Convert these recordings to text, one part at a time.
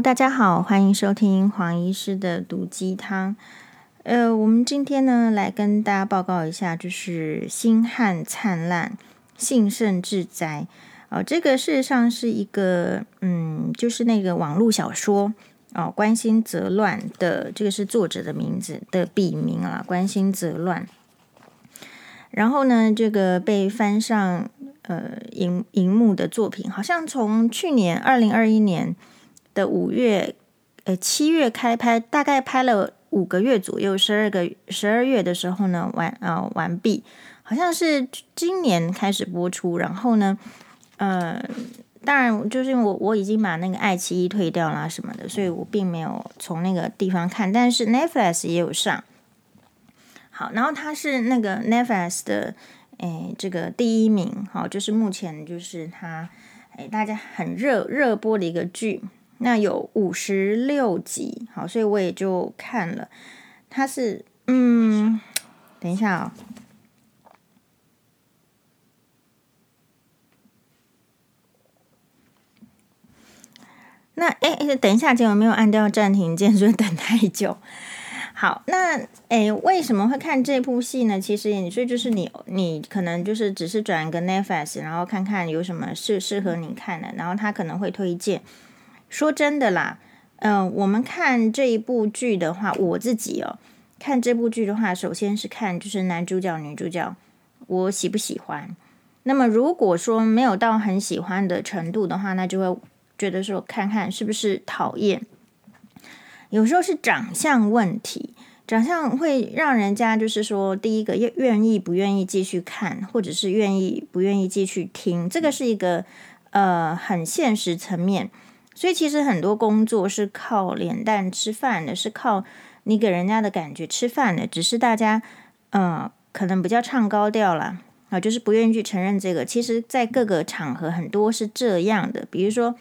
大家好，欢迎收听黄医师的毒鸡汤。呃，我们今天呢来跟大家报告一下，就是《星汉灿烂，幸甚至哉》哦，这个事实上是一个嗯，就是那个网络小说哦，关心则乱的，这个是作者的名字的笔名啊，关心则乱。然后呢，这个被翻上呃荧荧幕的作品，好像从去年二零二一年。的五月，呃，七月开拍，大概拍了五个月左右，十二个十二月的时候呢，完啊、呃、完毕，好像是今年开始播出。然后呢，呃，当然就是我我已经把那个爱奇艺退掉了什么的，所以我并没有从那个地方看。但是 Netflix 也有上。好，然后它是那个 Netflix 的，哎，这个第一名，好，就是目前就是它，哎，大家很热热播的一个剧。那有五十六集，好，所以我也就看了。它是，嗯，等一下哦。那哎哎，等一下，结果没有按掉暂停键，所以等太久。好，那哎，为什么会看这部戏呢？其实你说就是你，你可能就是只是转一个 Netflix，然后看看有什么适适合你看的，然后他可能会推荐。说真的啦，嗯、我们看这一部剧的话，我自己哦，看这部剧的话，首先是看就是男主角、女主角，我喜不喜欢。那么如果说没有到很喜欢的程度的话，那就会觉得说看看是不是讨厌。有时候是长相问题，长相会让人家就是说，第一个愿愿意不愿意继续看，或者是愿意不愿意继续听，这个是一个呃很现实层面。所以其实很多工作是靠脸蛋吃饭的，是靠你给人家的感觉吃饭的。只是大家，呃，可能比较唱高调了啊，就是不愿意去承认这个。其实，在各个场合很多是这样的。比如说，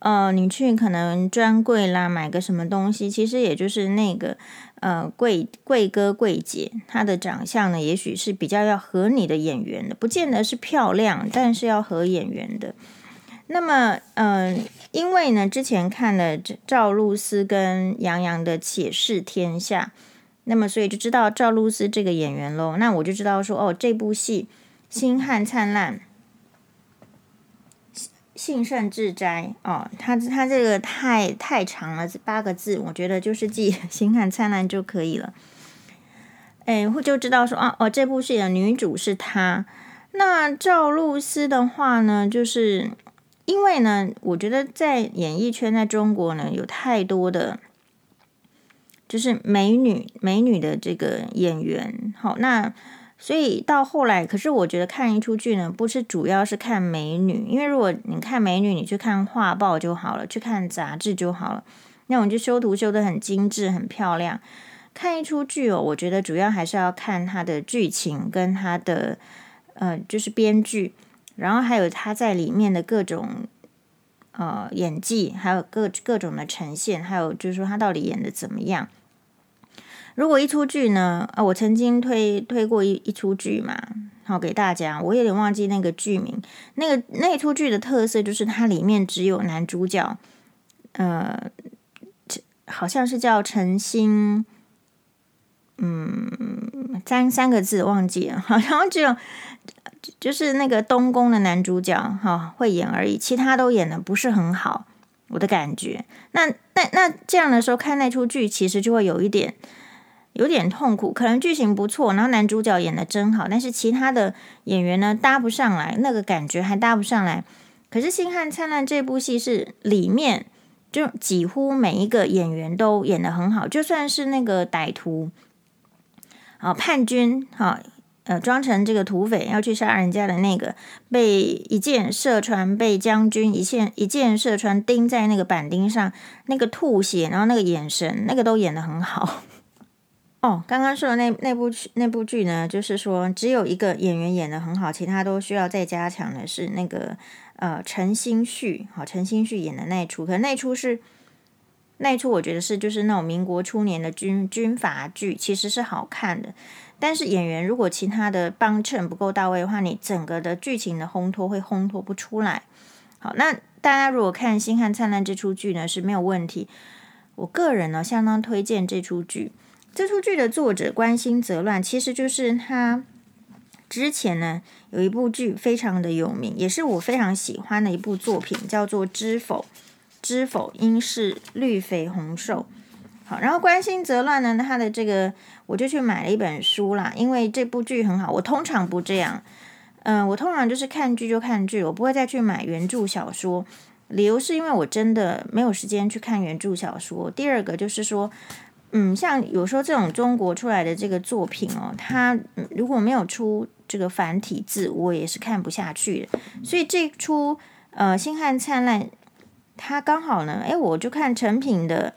呃，你去可能专柜啦买个什么东西，其实也就是那个呃柜柜哥柜姐，他的长相呢，也许是比较要合你的眼缘的，不见得是漂亮，但是要合眼缘的。那么，嗯、因为呢，之前看了赵露思跟杨洋的《且试天下》，那么所以就知道赵露思这个演员喽。那我就知道说，哦，这部戏《星汉灿烂，幸幸甚至哉》哦，他他这个太太长了，这八个字，我觉得就是记“ 星汉灿烂”就可以了。哎，会就知道说，啊，哦，这部戏的女主是她。那赵露思的话呢，就是。因为呢，我觉得在演艺圈，在中国呢，有太多的，就是美女美女的这个演员。好，那所以到后来，可是我觉得看一出剧呢，不是主要是看美女，因为如果你看美女，你去看画报就好了，去看杂志就好了，那我们就修图修得很精致、很漂亮。看一出剧哦，我觉得主要还是要看它的剧情跟它的呃，就是编剧。然后还有他在里面的各种呃演技，还有各各种的呈现，还有就是说他到底演的怎么样。如果一出剧呢，啊，我曾经推推过一一出剧嘛，好给大家，我有点忘记那个剧名。那个那出剧的特色就是它里面只有男主角，呃，好像是叫陈星，嗯，三三个字忘记了，好像只有。就是那个东宫的男主角哈、会演而已，其他都演的不是很好，我的感觉。那那那这样的时候看那出剧，其实就会有一点有点痛苦。可能剧情不错，然后男主角演的真好，但是其他的演员呢搭不上来，那个感觉还搭不上来。可是《星汉灿烂》这部戏是里面就几乎每一个演员都演的很好，就算是那个歹徒啊叛军哈。呃，装成这个土匪要去杀人家的那个，被一箭射穿，被将军一箭一箭射穿，钉在那个板钉上，那个吐血，然后那个眼神，那个都演得很好。哦，刚刚说的那那部剧那部剧呢，就是说只有一个演员演得很好，其他都需要再加强的，是那个呃陈星旭，好，陈星旭演的那一出，可那一出是那一出，我觉得是就是那种民国初年的军军阀剧，其实是好看的。但是演员如果其他的帮衬不够到位的话，你整个的剧情的烘托会烘托不出来。好，那大家如果看《星汉灿烂》这出剧呢，是没有问题。我个人呢，相当推荐这出剧。这出剧的作者关心则乱，其实就是他之前呢有一部剧非常的有名，也是我非常喜欢的一部作品，叫做《知否》。知否，应是绿肥红瘦。好，然后关心则乱呢，他的这个我就去买了一本书啦，因为这部剧很好。我通常不这样，嗯、我通常就是看剧就看剧，我不会再去买原著小说。理由是因为我真的没有时间去看原著小说。第二个就是说，嗯，像有时候这种中国出来的这个作品哦，它如果没有出这个繁体字，我也是看不下去的。所以这出呃《星汉灿烂》。它刚好呢，诶，我就看成品的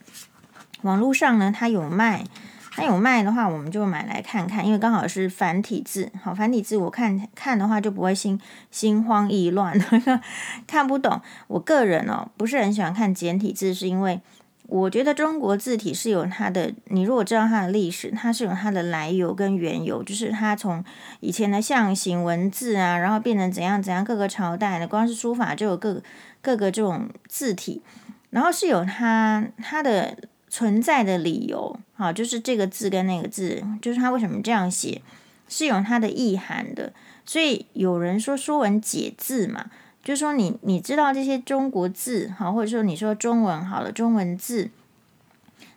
网络上呢，它有卖，它有卖的话，我们就买来看看，因为刚好是繁体字，好，繁体字我看看的话就不会心心慌意乱，看不懂。我个人哦，不是很喜欢看简体字，是因为我觉得中国字体是有它的，你如果知道它的历史，它是有它的来由跟缘由，就是它从以前的象形文字啊，然后变成怎样怎样，各个朝代的，光是书法就有各。各个这种字体，然后是有它它的存在的理由，好，就是这个字跟那个字，就是它为什么这样写，是有它的意涵的。所以有人说《说文解字》嘛，就是说你你知道这些中国字，好，或者说你说中文好了，中文字，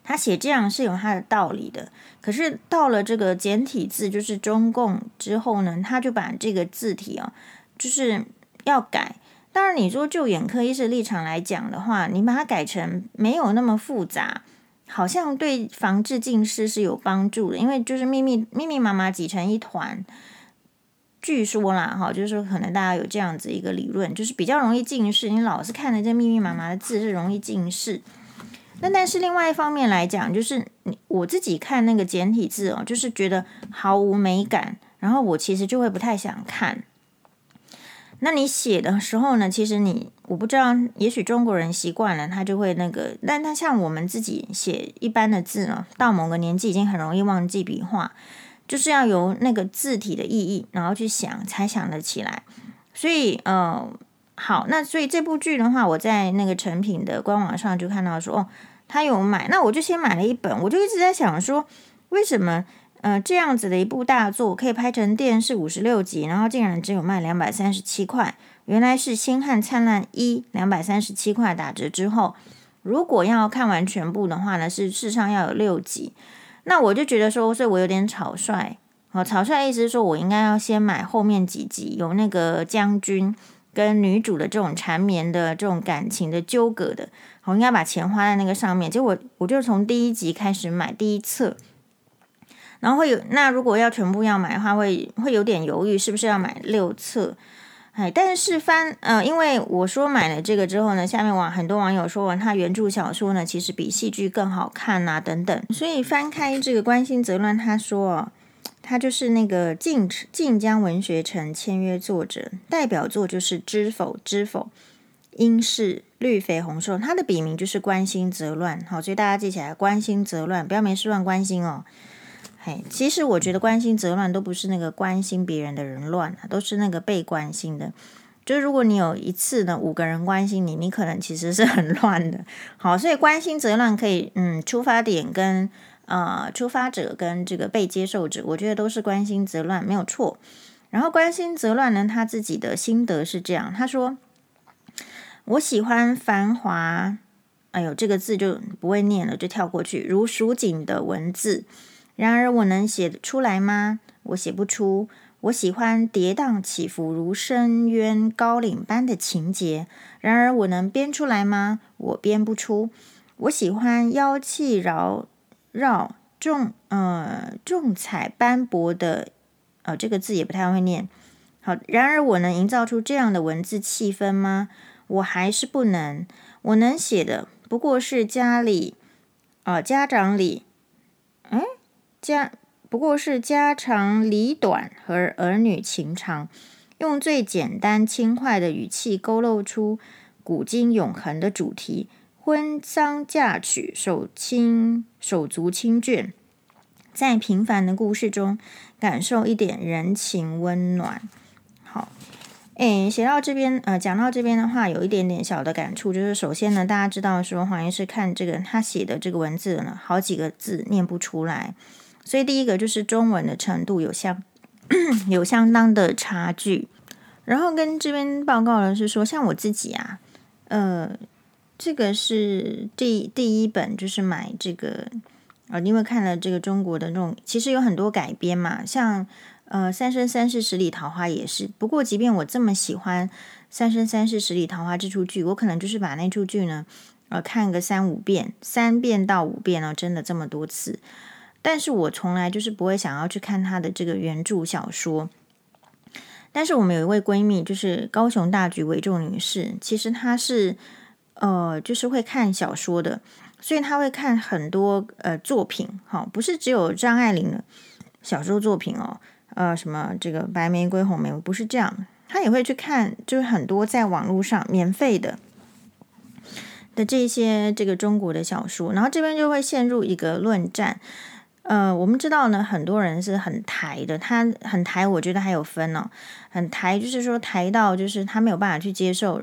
他写这样是有它的道理的。可是到了这个简体字，就是中共之后呢，他就把这个字体啊，就是要改。当然，你说就眼科医师立场来讲的话，你把它改成没有那么复杂，好像对防治近视是有帮助的。因为就是密密密密麻麻挤成一团，据说啦，哈，就是可能大家有这样子一个理论，就是比较容易近视。你老是看着这密密麻麻的字是容易近视。那但是另外一方面来讲，就是你我自己看那个简体字哦，就是觉得毫无美感，然后我其实就会不太想看。那你写的时候呢？其实你我不知道，也许中国人习惯了，他就会那个。但他像我们自己写一般的字呢，到某个年纪已经很容易忘记笔画，就是要有那个字体的意义，然后去想才想得起来。所以，呃，好，那所以这部剧的话，我在那个成品的官网上就看到说，哦，他有买，那我就先买了一本，我就一直在想说，为什么？呃，这样子的一部大作可以拍成电视五十六集，然后竟然只有卖两百三十七块。原来是《星汉灿烂一》两百三十七块打折之后，如果要看完全部的话呢，是事实上要有六集。那我就觉得说，所以我有点草率。好，草率的意思是说我应该要先买后面几集，有那个将军跟女主的这种缠绵的这种感情的纠葛的，我应该把钱花在那个上面。结果我就从第一集开始买第一册。然后会有，那如果要全部要买的话，会会有点犹豫，是不是要买六册？哎，但是翻，呃，因为我说买了这个之后呢，下面网很多网友说，他原著小说呢其实比戏剧更好看呐、等等。所以翻开这个关心则乱，他说，他就是那个晋晋江文学城签约作者，代表作就是《知否》《知否》，应是绿肥红瘦，他的笔名就是关心则乱。好，所以大家记起来，关心则乱，不要没事乱关心哦。其实我觉得关心则乱都不是那个关心别人的人乱啊，都是那个被关心的。就如果你有一次呢，五个人关心你，你可能其实是很乱的。好，所以关心则乱可以，嗯，出发点跟呃出发者跟这个被接受者，我觉得都是关心则乱没有错。然后关心则乱呢，他自己的心得是这样，他说：“我喜欢繁华，哎呦，这个字就不会念了，就跳过去，如蜀锦的文字。”然而我能写出来吗？我写不出。我喜欢跌宕起伏如深渊高岭般的情节。然而我能编出来吗？我编不出。我喜欢妖气绕绕重呃重彩斑驳的呃这个字也不太会念。好，然而我能营造出这样的文字气氛吗？我还是不能。我能写的不过是家里啊、家长里，嗯。家不过是家长里短和儿女情长，用最简单轻快的语气勾勒出古今永恒的主题：婚丧嫁娶、手亲手足亲眷，在平凡的故事中感受一点人情温暖。好，诶，写到这边，呃，讲到这边的话，有一点点小的感触，就是首先呢，大家知道说黄医师看这个他写的这个文字呢，好几个字念不出来，所以第一个就是中文的程度有相 有相当的差距。然后跟这边报告的是说，像我自己啊，呃，这个是第第一本，就是买这个，呃，因为看了这个中国的那种，其实有很多改编嘛，像。呃，三生三世十里桃花也是。不过，即便我这么喜欢《三生三世十里桃花》这出剧，我可能就是把那出剧呢，呃，看个三五遍，三遍到五遍哦，真的这么多次。但是我从来就是不会想要去看他的这个原著小说。但是我们有一位闺蜜，就是高雄大局为重女士，其实她是呃，就是会看小说的，所以她会看很多呃作品，哈、不是只有张爱玲的小说作品哦。呃，什么这个白玫瑰、红玫瑰不是这样，她也会去看，就是很多在网络上免费的的这些这个中国的小说，然后这边就会陷入一个论战。呃，我们知道呢，很多人是很台的，他很台，我觉得还有分哦，很台就是说台到就是他没有办法去接受，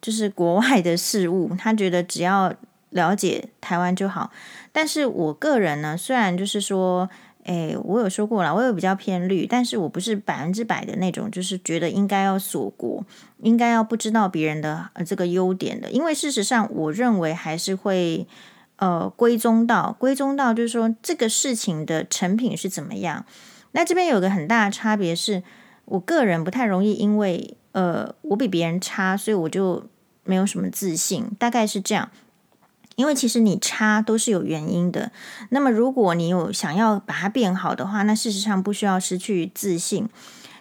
就是国外的事物，他觉得只要了解台湾就好。但是我个人呢，虽然就是说。哎，我有说过了，我有比较偏绿，但是我不是百分之百的那种，就是觉得应该要锁国，应该要不知道别人的这个优点的，因为事实上，我认为还是会呃归宗到归宗到，就是说这个事情的成品是怎么样。那这边有个很大的差别是，我个人不太容易因为呃我比别人差，所以我就没有什么自信，大概是这样。因为其实你差都是有原因的，那么如果你有想要把它变好的话，那事实上不需要失去自信。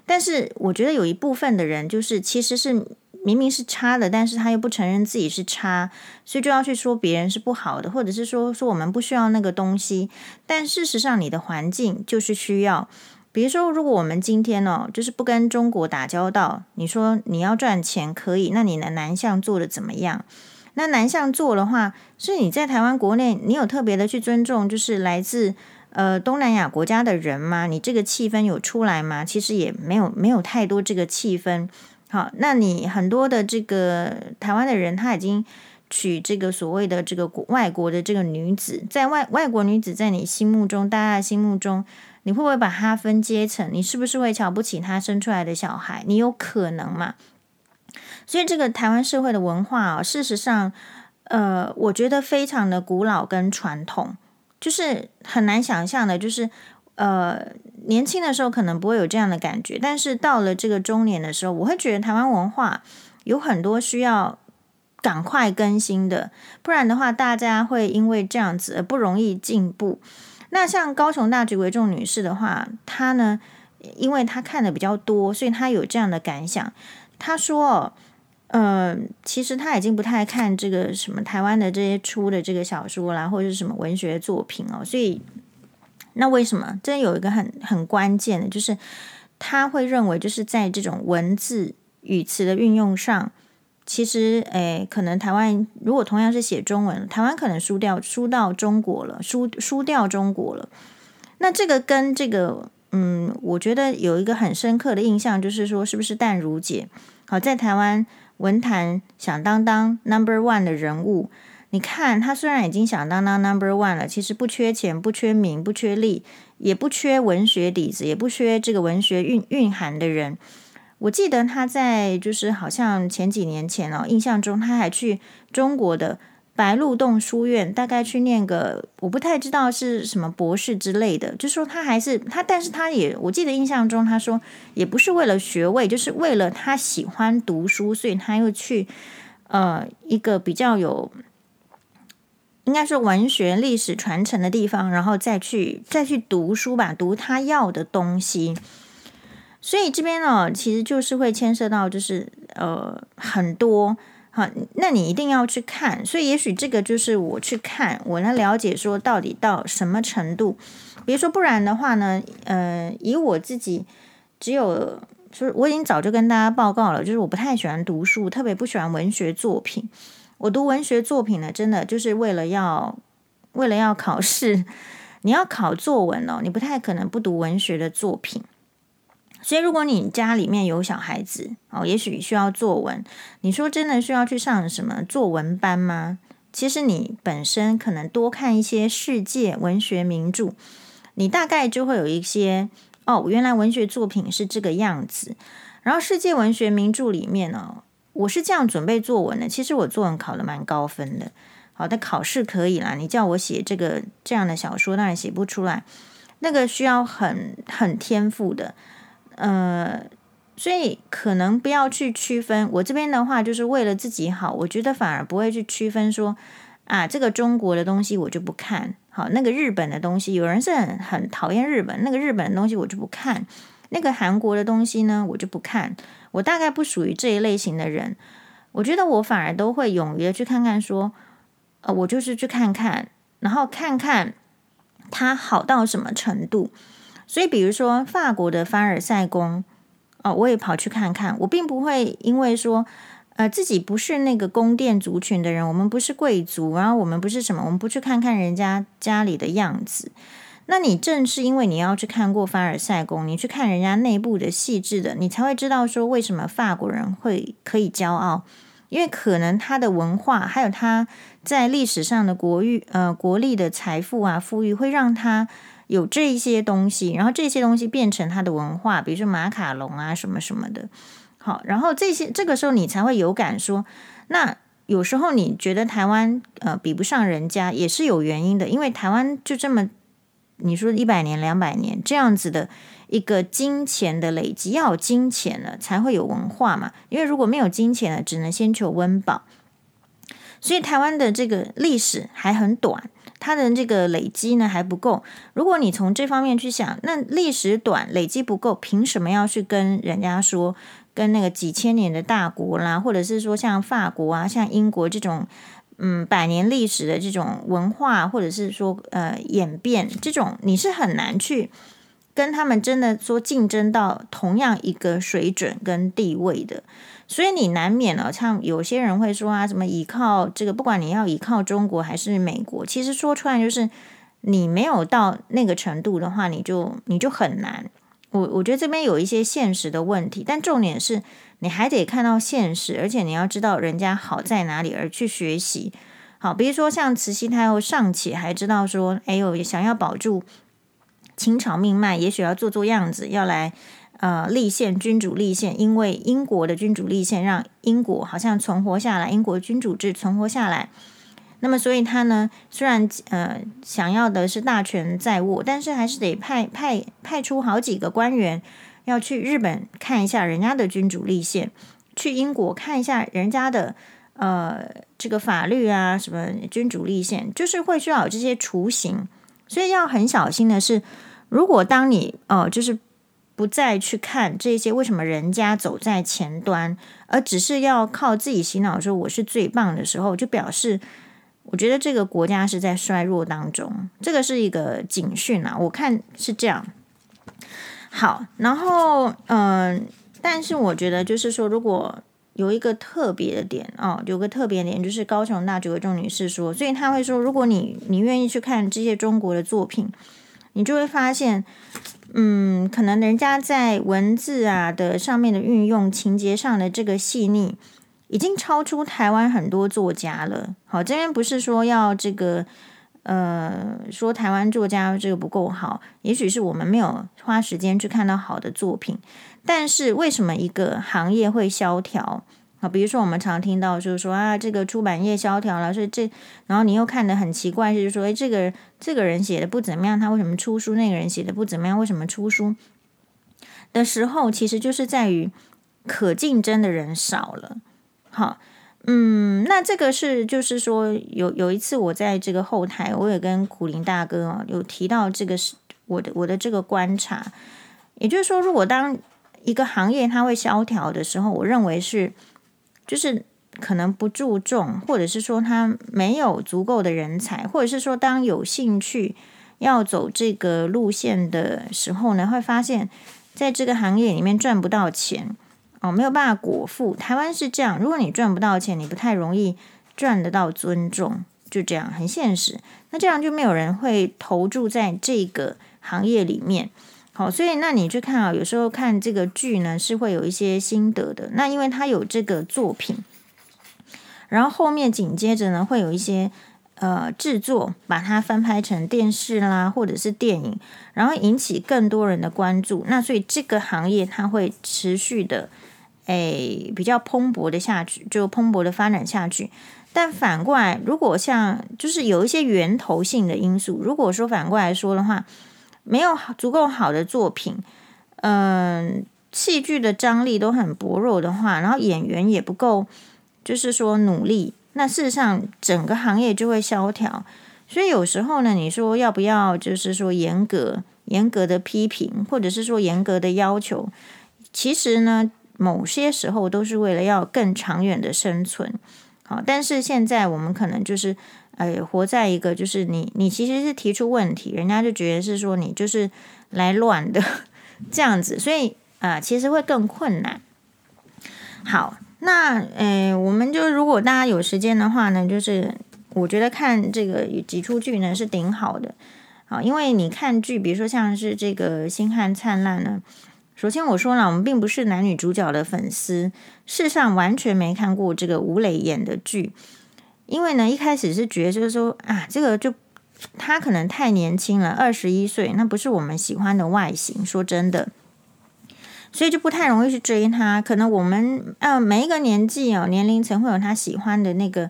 但是我觉得有一部分的人就是其实是明明是差的，但是他又不承认自己是差，所以就要去说别人是不好的，或者是说说我们不需要那个东西。但事实上你的环境就是需要，比如说如果我们今天哦，就是不跟中国打交道，你说你要赚钱可以，那你的南向做的怎么样？那南向做的话，是你在台湾国内，你有特别的去尊重，就是来自呃东南亚国家的人吗？你这个气氛有出来吗？其实也没有，没有太多这个气氛。好，那你很多的这个台湾的人，他已经娶这个所谓的这个外国的这个女子，在外外国女子在你心目中，大家心目中，你会不会把她分阶层？你是不是会瞧不起她生出来的小孩？你有可能吗？所以，这个台湾社会的文化啊，事实上，呃，我觉得非常的古老跟传统，就是很难想象的。就是，呃，年轻的时候可能不会有这样的感觉，但是到了这个中年的时候，我会觉得台湾文化有很多需要赶快更新的，不然的话，大家会因为这样子而不容易进步。那像高雄大橘为重女士的话，她呢，因为她看的比较多，所以她有这样的感想。她说。呃，其实她已经不太看这个什么台湾的这些出的这个小说啦，或者是什么文学作品哦。所以，那为什么？这有一个很很关键的，就是他会认为，就是在这种文字语词的运用上，其实，诶，可能台湾如果同样是写中文，台湾可能输掉输到中国了，输输掉中国了。那这个跟这个，嗯，我觉得有一个很深刻的印象，就是说，是不是淡如姐？好，在台湾。文坛响当当 number one 的人物，你看他虽然已经响当当 number one 了，其实不缺钱，不缺名，不缺利，也不缺文学底子，也不缺这个文学蕴蕴含的人。我记得他在就是好像前几年前哦，印象中他还去中国的。白鹿洞书院大概去念个，我不太知道是什么博士之类的，就说他还是他，但是他也我记得印象中他说也不是为了学位，就是为了他喜欢读书，所以他又去呃一个比较有应该说文学历史传承的地方，然后再去再去读书吧，读他要的东西。所以这边呢，其实就是会牵涉到就是呃很多。好，那你一定要去看，所以也许这个就是我去看，我来了解说到底到什么程度。比如说，不然的话呢，呃，以我自己只有，就是我已经早就跟大家报告了，就是我不太喜欢读书，特别不喜欢文学作品。我读文学作品呢，真的就是为了要为了要考试，你要考作文哦，你不太可能不读文学的作品。所以，如果你家里面有小孩子哦，也许需要作文，你说真的需要去上什么作文班吗？其实你本身可能多看一些世界文学名著，你大概就会有一些哦，原来文学作品是这个样子。然后，世界文学名著里面呢，我是这样准备作文的。其实我作文考得蛮高分的，好的考试可以啦。你叫我写这个这样的小说，当然写不出来，那个需要很很天赋的。呃，所以可能不要去区分。我这边的话，就是为了自己好，我觉得反而不会去区分说啊，这个中国的东西我就不看。好，那个日本的东西，有人是很很讨厌日本，那个日本的东西我就不看。那个韩国的东西呢，我就不看。我大概不属于这一类型的人。我觉得我反而都会勇于的去看看，说，呃，我就是去看看，然后看看它好到什么程度。所以，比如说法国的凡尔赛宫，哦，我也跑去看看。我并不会因为说，呃，自己不是那个宫殿族群的人，我们不是贵族，然后我们不是什么，我们不去看看人家家里的样子。那你正是因为你要去看过凡尔赛宫，你去看人家内部的细致的，你才会知道说为什么法国人会可以骄傲，因为可能他的文化还有他在历史上的国域呃国力的财富啊富裕，会让他。有这一些东西，然后这些东西变成他的文化，比如说马卡龙啊什么什么的。好，然后这些这个时候你才会有感说，那有时候你觉得台湾呃比不上人家也是有原因的，因为台湾就这么你说一百年两百年这样子的一个金钱的累积，要有金钱了才会有文化嘛，因为如果没有金钱了，只能先求温饱，所以台湾的这个历史还很短。它的这个累积呢还不够。如果你从这方面去想，那历史短，累积不够，凭什么要去跟人家说，跟那个几千年的大国啦，或者是说像法国啊、像英国这种，嗯，百年历史的这种文化，或者是说呃演变这种，你是很难去跟他们真的说竞争到同样一个水准跟地位的。所以你难免了，像有些人会说啊，什么依靠这个，不管你要依靠中国还是美国，其实说出来就是你没有到那个程度的话，你就你就很难。我我觉得这边有一些现实的问题，但重点是你还得看到现实，而且你要知道人家好在哪里而去学习。好，比如说像慈禧太后尚且还知道说，哎呦，想要保住清朝命脉，也许要做做样子，要来。呃，立宪君主立宪，因为英国的君主立宪让英国好像存活下来，英国君主制存活下来。那么，所以他呢，虽然呃想要的是大权在握，但是还是得派派派出好几个官员要去日本看一下人家的君主立宪，去英国看一下人家的呃这个法律啊，什么君主立宪，就是会需要有这些雏形。所以要很小心的是，如果当你哦、就是。不再去看这些，为什么人家走在前端，而只是要靠自己洗脑说我是最棒的时候，就表示我觉得这个国家是在衰弱当中，这个是一个警讯啊，我看是这样。好，然后嗯，但是我觉得就是说，如果有一个特别的点哦，有个特别点就是高雄大竹的众女士说，所以他会说，如果你你愿意去看这些中国的作品，你就会发现。嗯，可能人家在文字啊的上面的运用，情节上的这个细腻，已经超出台湾很多作家了。好，这边不是说要这个，呃，说台湾作家这个不够好，也许是我们没有花时间去看到好的作品。但是为什么一个行业会萧条？啊，比如说我们常听到就是说啊，这个出版业萧条了，所以这，然后你又看得很奇怪，就是说，诶，这个这个人写的不怎么样，他为什么出书？那个人写的不怎么样，为什么出书？的时候，其实就是在于可竞争的人少了。好，嗯，那这个是就是说，有有一次我在这个后台，我也跟苦林大哥啊有提到这个是我的我的这个观察，也就是说，如果当一个行业它会萧条的时候，我认为是。就是可能不注重，或者是说他没有足够的人才，或者是说当有兴趣要走这个路线的时候呢，会发现在这个行业里面赚不到钱哦，没有办法果腹。台湾是这样，如果你赚不到钱，你不太容易赚得到尊重，就这样很现实。那这样就没有人会投注在这个行业里面。好，所以那你去看啊，有时候看这个剧呢，是会有一些心得的。那因为它有这个作品，然后后面紧接着呢，会有一些呃制作，把它翻拍成电视啦，或者是电影，然后引起更多人的关注。那所以这个行业它会持续的诶比较蓬勃的下去，就蓬勃的发展下去。但反过来，如果像就是有一些源头性的因素，如果说反过来说的话。没有足够好的作品，嗯，戏剧的张力都很薄弱的话，然后演员也不够，就是说努力，那事实上整个行业就会萧条。所以有时候呢，你说要不要，就是说严格、严格的批评，或者是说严格的要求，其实呢，某些时候都是为了要更长远的生存。好，但是现在我们可能就是。哎，活在一个就是你，你其实是提出问题，人家就觉得是说你就是来乱的 这样子，所以啊、其实会更困难。好，那呃，我们就如果大家有时间的话呢，就是我觉得看这个几出剧呢是挺好的啊，因为你看剧，比如说像是这个《星汉灿烂》呢，首先我说了，我们并不是男女主角的粉丝，世上完全没看过这个吴磊演的剧。因为呢，一开始是觉得就是说啊，这个就他可能太年轻了，二十一岁，那不是我们喜欢的外形。说真的，所以就不太容易去追他。可能我们呃每一个年纪哦，年龄层会有他喜欢的那个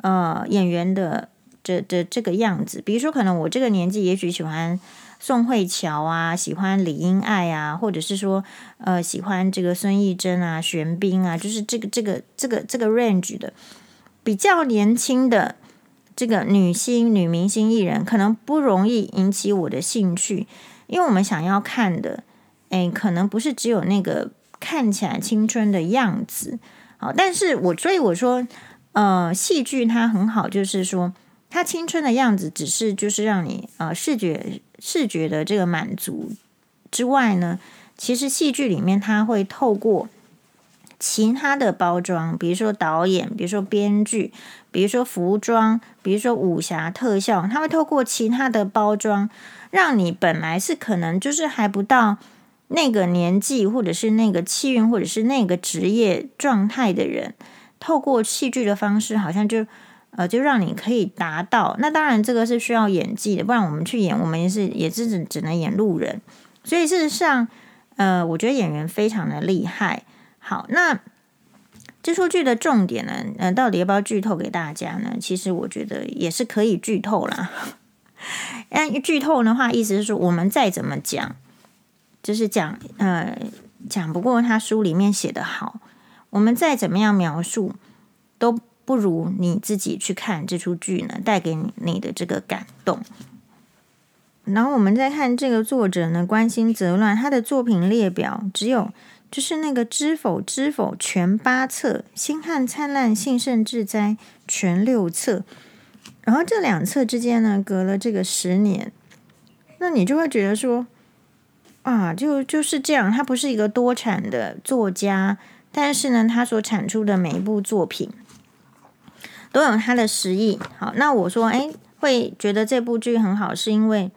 呃演员的这这这个样子。比如说，可能我这个年纪也许喜欢宋慧乔啊，喜欢李英爱啊，或者是说呃喜欢这个孙艺珍啊、玄彬啊，就是这个这个这个这个 range 的。比较年轻的这个女星、女明星艺人，可能不容易引起我的兴趣，因为我们想要看的，哎，可能不是只有那个看起来青春的样子。好，但是我所以我说，呃，戏剧它很好，就是说它青春的样子，只是就是让你呃视觉视觉的这个满足之外呢，其实戏剧里面它会透过。其他的包装，比如说导演，比如说编剧，比如说服装，比如说武侠特效，他会透过其他的包装，让你本来是可能就是还不到那个年纪，或者是那个气运，或者是那个职业状态的人，透过戏剧的方式，好像就呃，就让你可以达到。那当然，这个是需要演技的，不然我们去演，我们也是也是只只能演路人。所以事实上，呃，我觉得演员非常的厉害。好，那这出剧的重点呢？呃，到底要不要剧透给大家呢？其实我觉得也是可以剧透啦。但剧透的话，意思是说，我们再怎么讲，就是讲呃讲不过他书里面写的好，我们再怎么样描述，都不如你自己去看这出剧呢，带给你你的这个感动。然后我们再看这个作者呢，关心则乱，他的作品列表只有。就是那个知否知否全八册，星汉灿烂幸甚至哉全六册，然后这两册之间呢，隔了这个十年，那你就会觉得说，啊，就就是这样，他不是一个多产的作家，但是呢，他所产出的每一部作品都有他的实意。好，那我说，哎，会觉得这部剧很好，是因为，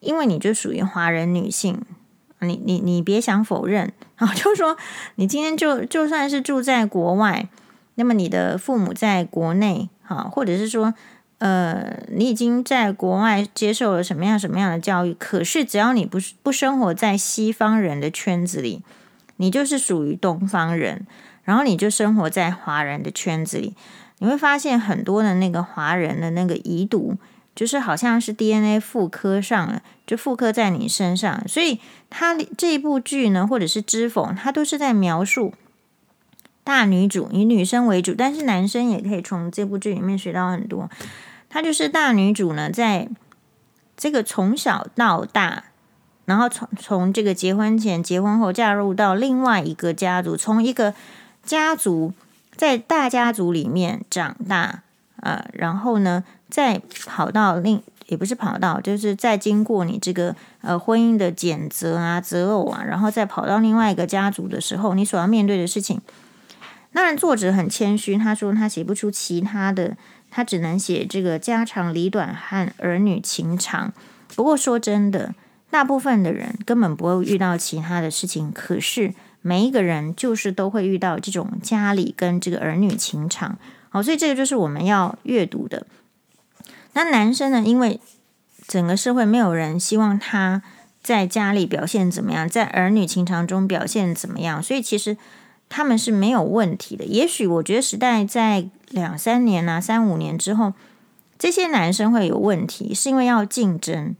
因为你就属于华人女性。你你你别想否认 啊！就说，你今天就就算是住在国外，那么你的父母在国内，哈，或者是说，呃，你已经在国外接受了什么样什么样的教育，可是只要你不是不生活在西方人的圈子里，你就是属于东方人，然后你就生活在华人的圈子里，你会发现很多的那个华人的那个遗毒。就是好像是 DNA 复刻上了，就复刻在你身上，所以他这一部剧呢，或者是知否，他都是在描述大女主以女生为主，但是男生也可以从这部剧里面学到很多。他就是大女主呢，在这个从小到大，然后从从这个结婚前、结婚后嫁入到另外一个家族，从一个家族在大家族里面长大，呃，然后呢，再跑到另，也不是跑到，就是再经过你这个呃婚姻的检择啊、择偶啊，然后再跑到另外一个家族的时候，你所要面对的事情。当然，作者很谦虚，他说他写不出其他的，他只能写这个家长里短和儿女情长。不过说真的，大部分的人根本不会遇到其他的事情，可是每一个人就是都会遇到这种家里跟这个儿女情长。好，所以这个就是我们要阅读的。那男生呢？因为整个社会没有人希望他在家里表现怎么样，在儿女情长中表现怎么样，所以其实他们是没有问题的。也许我觉得时代在两三年啊、三五年之后，这些男生会有问题，是因为要竞争。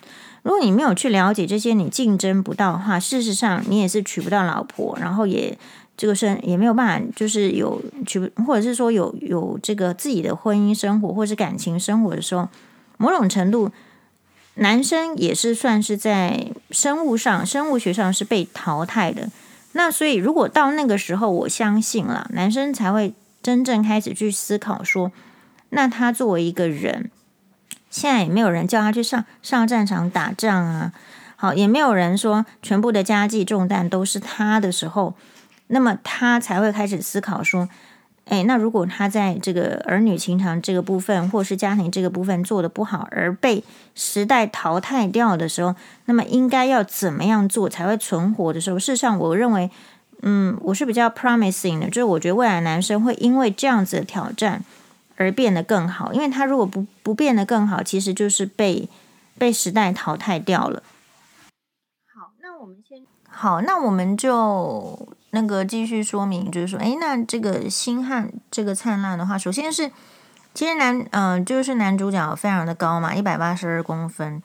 如果你没有去了解这些，你竞争不到的话，事实上你也是娶不到老婆，然后也这个生也没有办法，就是有娶，或者是说有有这个自己的婚姻生活或是感情生活的时候，某种程度。男生也是算是在生物上、生物学上是被淘汰的。那所以，如果到那个时候，我相信了，男生才会真正开始去思考说，那他作为一个人，现在也没有人叫他去上上战场打仗啊，好，也没有人说全部的家计重担都是他的时候，那么他才会开始思考说。诶，那如果他在这个儿女情长这个部分，或是家庭这个部分做得不好，而被时代淘汰掉的时候，那么应该要怎么样做才会存活的时候？事实上，我认为，嗯，我是比较 promising 的，就是我觉得未来男生会因为这样子的挑战而变得更好，因为他如果不不变得更好，其实就是被被时代淘汰掉了。好，那我们先好，那我们就。那个继续说明，就是说，诶，那这个星汉这个灿烂的话，首先是其实男，嗯、呃，就是男主角非常的高嘛，一百八十二公分，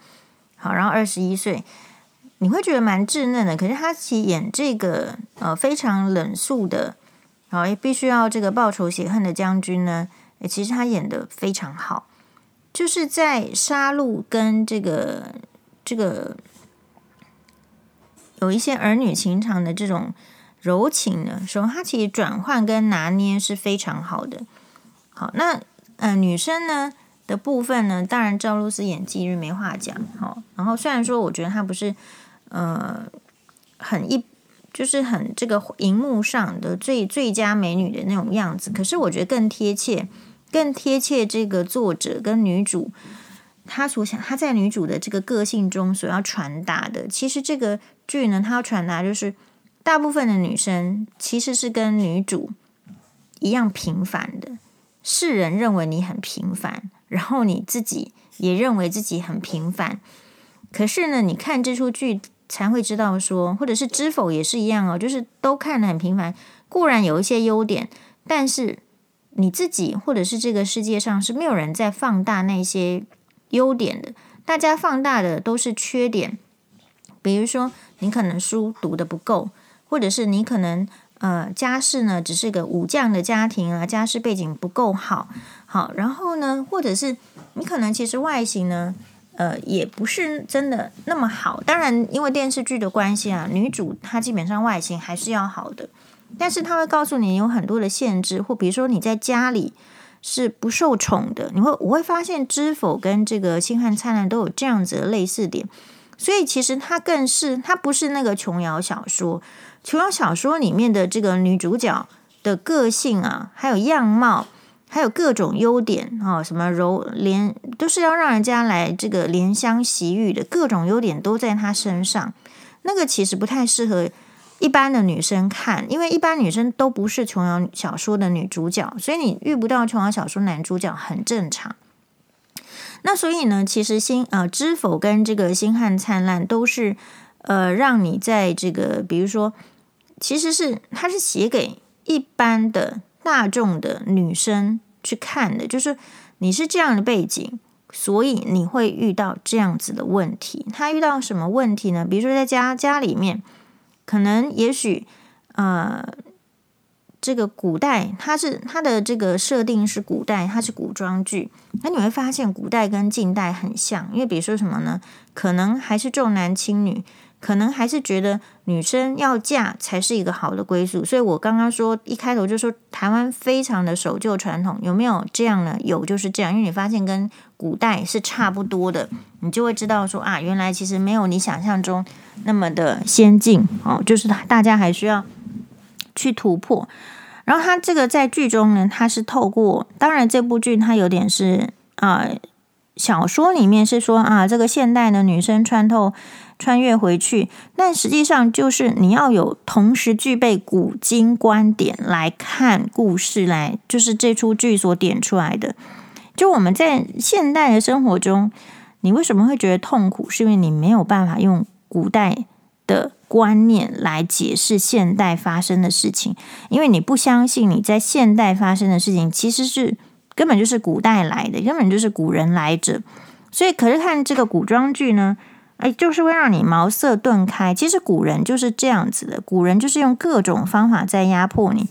好，然后二十一岁，你会觉得蛮稚嫩的。可是他其实演这个呃非常冷肃的，好，也必须要这个报仇雪恨的将军呢，诶，其实他演的非常好，就是在杀戮跟这个这个有一些儿女情长的这种。柔情的时候，他其实转换跟拿捏是非常好的。好，那呃女生呢的部分呢，当然赵露思演技是没话讲。好，然后虽然说我觉得她不是呃很一，就是很这个荧幕上的最最佳美女的那种样子，可是我觉得更贴切，更贴切这个作者跟女主她所想，她在女主的这个个性中所要传达的，其实这个剧呢，她要传达就是。大部分的女生其实是跟女主一样平凡的，世人认为你很平凡，然后你自己也认为自己很平凡。可是呢，你看这出剧才会知道说，或者是知否也是一样哦，就是都看得很平凡。固然有一些优点，但是你自己或者是这个世界上是没有人在放大那些优点的，大家放大的都是缺点。比如说，你可能书读的不够。或者是你可能呃家世呢只是个武将的家庭啊，家世背景不够好，好，然后呢，或者是你可能其实外形呢呃也不是真的那么好。当然，因为电视剧的关系啊，女主她基本上外形还是要好的，但是他会告诉你有很多的限制，或比如说你在家里是不受宠的，你会我会发现《知否》跟这个《星汉灿烂》都有这样子的类似点，所以其实它更是它不是那个琼瑶小说。琼瑶小说里面的这个女主角的个性啊，还有样貌，还有各种优点啊，什么柔怜，都是要让人家来这个怜香惜玉的，各种优点都在她身上。那个其实不太适合一般的女生看，因为一般女生都不是琼瑶小说的女主角，所以你遇不到琼瑶小说男主角很正常。那所以呢，其实星呃知否跟这个星汉灿烂都是呃让你在这个比如说。其实是，它是写给一般的大众的女生去看的，就是你是这样的背景，所以你会遇到这样子的问题。他遇到什么问题呢？比如说在家家里面，可能也许呃，这个古代它是它的这个设定是古代，它是古装剧，那你会发现古代跟近代很像，因为比如说什么呢？可能还是重男轻女。可能还是觉得女生要嫁才是一个好的归宿，所以我刚刚说一开头就说台湾非常的守旧传统，有没有这样呢？有就是这样，因为你发现跟古代是差不多的，你就会知道说啊，原来其实没有你想象中那么的先进哦，就是大家还需要去突破。然后他这个在剧中呢，他是透过，当然这部剧它有点是啊、小说里面是说啊，这个现代的女生穿透。穿越回去，但实际上就是你要有同时具备古今观点来看故事，来就是这出剧所点出来的。就我们在现代的生活中，你为什么会觉得痛苦？是因为你没有办法用古代的观念来解释现代发生的事情，因为你不相信你在现代发生的事情其实是根本就是古代来的，根本就是古人来着。所以，可是看这个古装剧呢，哎，就是会让你茅塞顿开。其实古人就是这样子的，古人就是用各种方法在压迫你。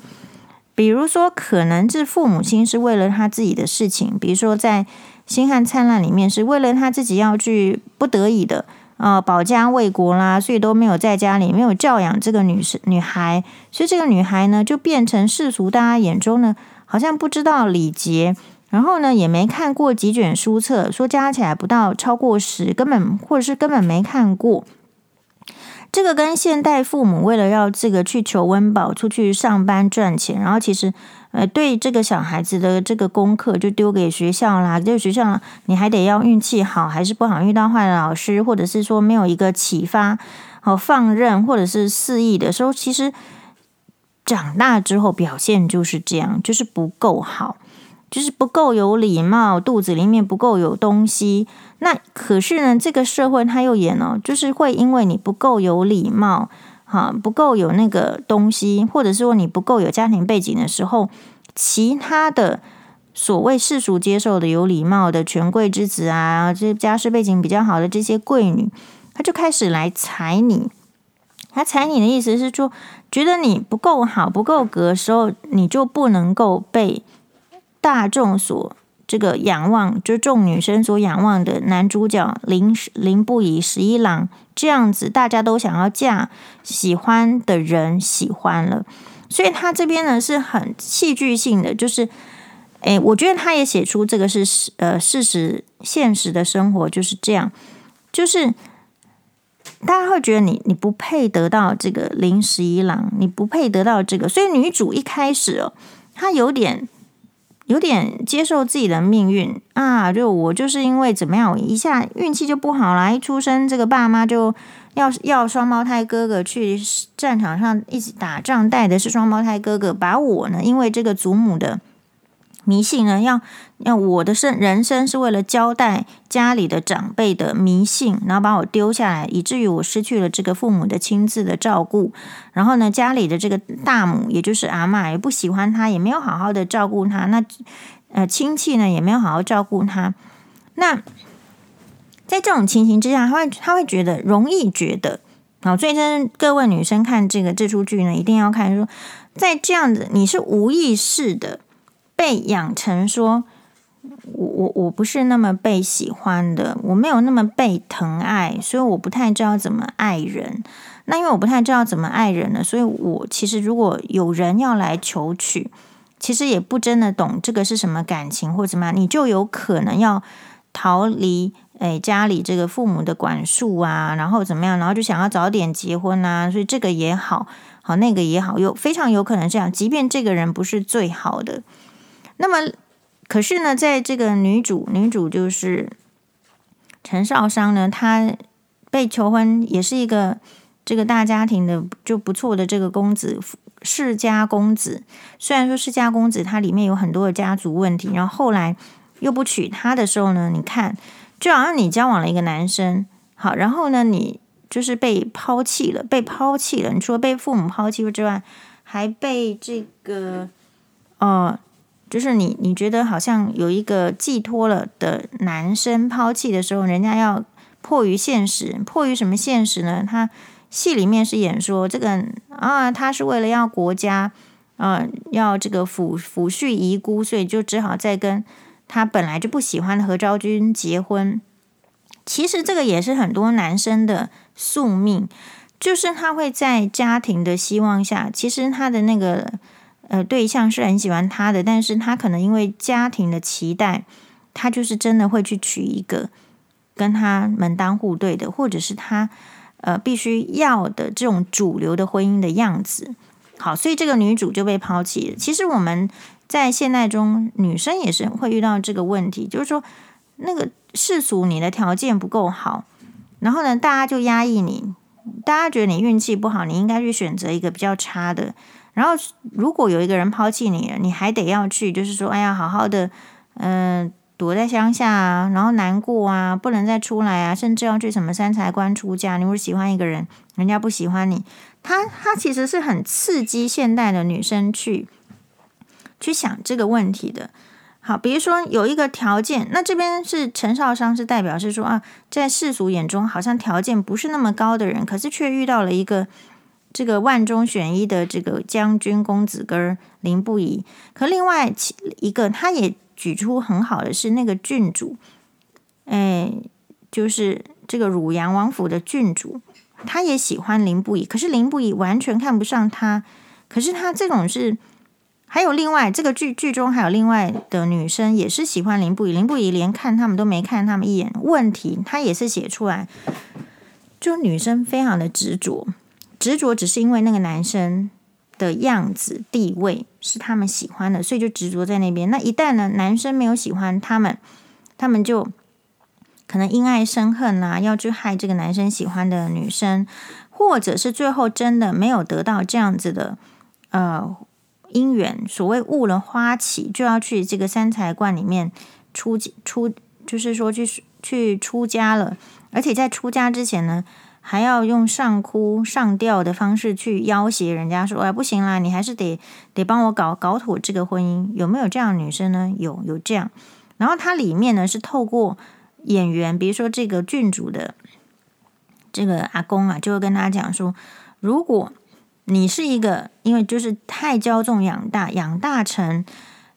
比如说，可能是父母亲是为了他自己的事情，比如说在《星汉灿烂》里面是为了他自己要去不得已的呃保家卫国啦，所以都没有在家里没有教养这个女生女孩，所以这个女孩呢就变成世俗大家眼中呢好像不知道礼节，然后呢也没看过几卷书册，说加起来不到超过十，根本或者是根本没看过。这个跟现代父母为了要这个去求温饱，出去上班赚钱，然后其实呃对这个小孩子的这个功课就丢给学校啦，这个学校你还得要运气好还是不好，遇到坏的老师，或者是说没有一个启发，好放任或者是肆意的时候，其实长大之后表现就是这样，就是不够好。就是不够有礼貌，肚子里面不够有东西。那可是呢，这个社会他又演哦，就是会因为你不够有礼貌，哈，不够有那个东西，或者是说你不够有家庭背景的时候，其他的所谓世俗接受的有礼貌的权贵之子啊，这家世背景比较好的这些贵女，他就开始来踩你。他踩你的意思是说，觉得你不够好、不够格的时候，你就不能够被。大众所这个仰望，就众女生所仰望的男主角林林不疑十一郎这样子，大家都想要嫁喜欢的人喜欢了，所以他这边呢是很戏剧性的，就是，诶，我觉得他也写出这个是呃事实现实的生活就是这样，就是大家会觉得你你不配得到这个林十一郎，你不配得到这个，所以女主一开始哦，她有点。有点接受自己的命运啊，就我就是因为怎么样，一下运气就不好了，一出生这个爸妈就要要双胞胎哥哥去战场上一起打仗，带的是双胞胎哥哥，把我呢，因为这个祖母的。迷信呢，要要我的生人生是为了交代家里的长辈的迷信，然后把我丢下来，以至于我失去了这个父母的亲自的照顾。然后呢，家里的这个大母，也就是阿嬷，也不喜欢他，也没有好好的照顾他。那呃，亲戚呢，也没有好好照顾他。那在这种情形之下，他会他会觉得容易觉得好，所以呢，各位女生看这个这出剧呢，一定要看说，在这样子你是无意识的。被养成说，我我我不是那么被喜欢的，我没有那么被疼爱，所以我不太知道怎么爱人。那因为我不太知道怎么爱人呢，所以我其实如果有人要来求娶，其实也不真的懂这个是什么感情或怎么样，你就有可能要逃离诶家里这个父母的管束啊，然后怎么样，然后就想要早点结婚啊，所以这个也好好那个也好，有非常有可能这样，即便这个人不是最好的。那么，可是呢，在这个女主，女主就是陈少商呢，她被求婚，也是一个这个大家庭的就不错的这个公子，世家公子。虽然说世家公子，他里面有很多的家族问题，然后后来又不娶她的时候呢，你看，就好像你交往了一个男生，好，然后呢，你就是被抛弃了，被抛弃了。你除了被父母抛弃之外，还被这个，呃。就是你，你觉得好像有一个寄托了的男生抛弃的时候，人家要迫于现实，迫于什么现实呢？他戏里面是演说这个啊，他是为了要国家，啊，要这个抚抚恤遗孤，所以就只好再跟他本来就不喜欢的何昭君结婚。其实这个也是很多男生的宿命，就是他会在家庭的希望下，其实他的那个。呃，对象是很喜欢他的，但是他可能因为家庭的期待，他就是真的会去娶一个跟他门当户对的，或者是他呃必须要的这种主流的婚姻的样子。好，所以这个女主就被抛弃了。其实我们在现代中，女生也是会遇到这个问题，就是说那个世俗你的条件不够好，然后呢，大家就压抑你，大家觉得你运气不好，你应该去选择一个比较差的。然后如果有一个人抛弃你了，你还得要去，就是说，哎呀，好好的，嗯、躲在乡下啊，然后难过啊，不能再出来啊，甚至要去什么三才官出家。你如果喜欢一个人，人家不喜欢你，他他其实是很刺激现代的女生去去想这个问题的。好，比如说有一个条件，那这边是陈少商，是代表是说啊，在世俗眼中好像条件不是那么高的人，可是却遇到了一个这个万中选一的这个将军公子哥凌不疑。可另外一个，他也举出很好的是那个郡主，哎，就是这个汝阳王府的郡主，他也喜欢凌不疑，可是凌不疑完全看不上他，可是他这种是。还有另外这个剧剧中还有另外的女生也是喜欢凌不疑，凌不疑连看他们都没看他们一眼。问题他也是写出来，就女生非常的执着，执着只是因为那个男生的样子地位是他们喜欢的，所以就执着在那边。那一旦呢，男生没有喜欢他们，他们就可能因爱生恨啊，要去害这个男生喜欢的女生，或者是最后真的没有得到这样子的呃。姻缘，所谓误了花期，就要去这个三才观里面出出，就是说去去出家了。而且在出家之前呢，还要用上哭上吊的方式去要挟人家说，哎不行啦，你还是得得帮我搞搞妥这个婚姻。有没有这样女生呢？有有这样。然后它里面呢是透过演员，比如说这个郡主的这个阿公啊，就会跟他讲说，如果。你是一个，因为就是太骄纵养大，养大成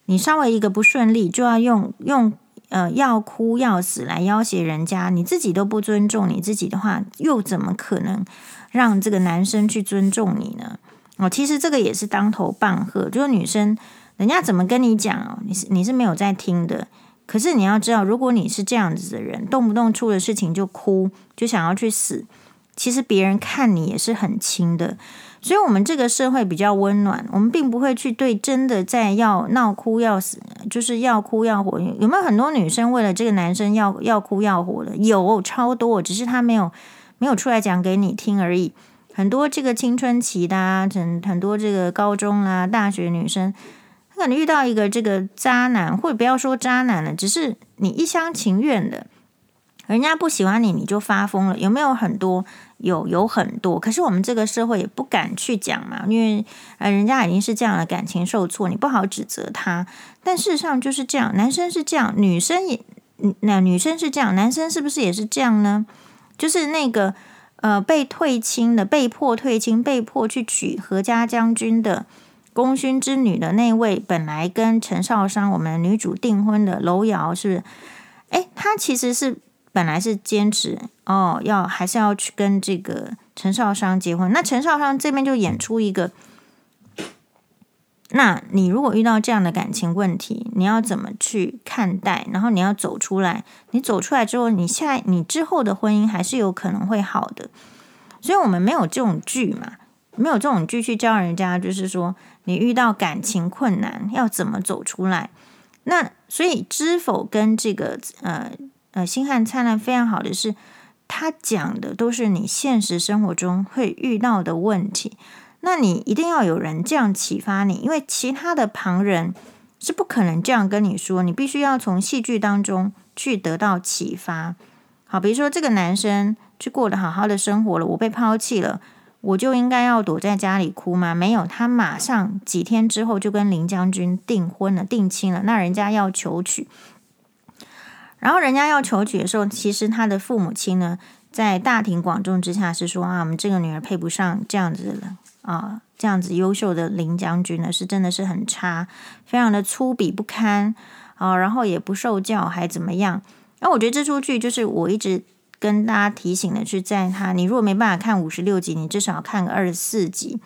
你稍微一个不顺利，就要用用呃要哭要死来要挟人家，你自己都不尊重你自己的话，又怎么可能让这个男生去尊重你呢？哦，其实这个也是当头棒喝，就是女生人家怎么跟你讲哦，你是你是没有在听的。可是你要知道，如果你是这样子的人，动不动出了事情就哭，就想要去死，其实别人看你也是很轻的。所以，我们这个社会比较温暖，我们并不会去对真的在要闹哭要死，就是要哭要活。有没有很多女生为了这个男生要要哭要活的？有超多，只是他没有没有出来讲给你听而已。很多这个青春期的啊，很很多这个高中啊、大学女生，她可能遇到一个这个渣男，或者不要说渣男了，只是你一厢情愿的，人家不喜欢你，你就发疯了。有没有很多？有有很多，可是我们这个社会也不敢去讲嘛，因为呃，人家已经是这样的感情受挫，你不好指责他。但事实上就是这样，男生是这样，女生也那女生是这样，男生是不是也是这样呢？就是那个呃，被退亲的，被迫退亲，被迫去娶何家将军的功勋之女的那位，本来跟陈少商我们女主订婚的楼瑶，是不是？诶，他其实是。本来是坚持哦，要还是要去跟这个陈少商结婚。那陈少商这边就演出一个，那你如果遇到这样的感情问题，你要怎么去看待？然后你要走出来，你走出来之后，你下你之后的婚姻还是有可能会好的。所以我们没有这种剧嘛，没有这种剧去教人家，就是说你遇到感情困难要怎么走出来。那所以知否跟这个呃。呃，星汉灿烂非常好的是，他讲的都是你现实生活中会遇到的问题。那你一定要有人这样启发你，因为其他的旁人是不可能这样跟你说。你必须要从戏剧当中去得到启发。好，比如说这个男生去过得好好的生活了，我被抛弃了，我就应该要躲在家里哭吗？没有，他马上几天之后就跟林将军订婚了，定亲了。那人家要求娶。然后人家要求娶的时候，其实他的父母亲呢，在大庭广众之下是说啊，我们这个女儿配不上这样子的人啊，这样子优秀的林将军呢，是真的是很差，非常的粗鄙不堪啊，然后也不受教，还怎么样？那我觉得这出剧就是我一直跟大家提醒的，是在他，你如果没办法看五十六集，你至少要看个二十四集，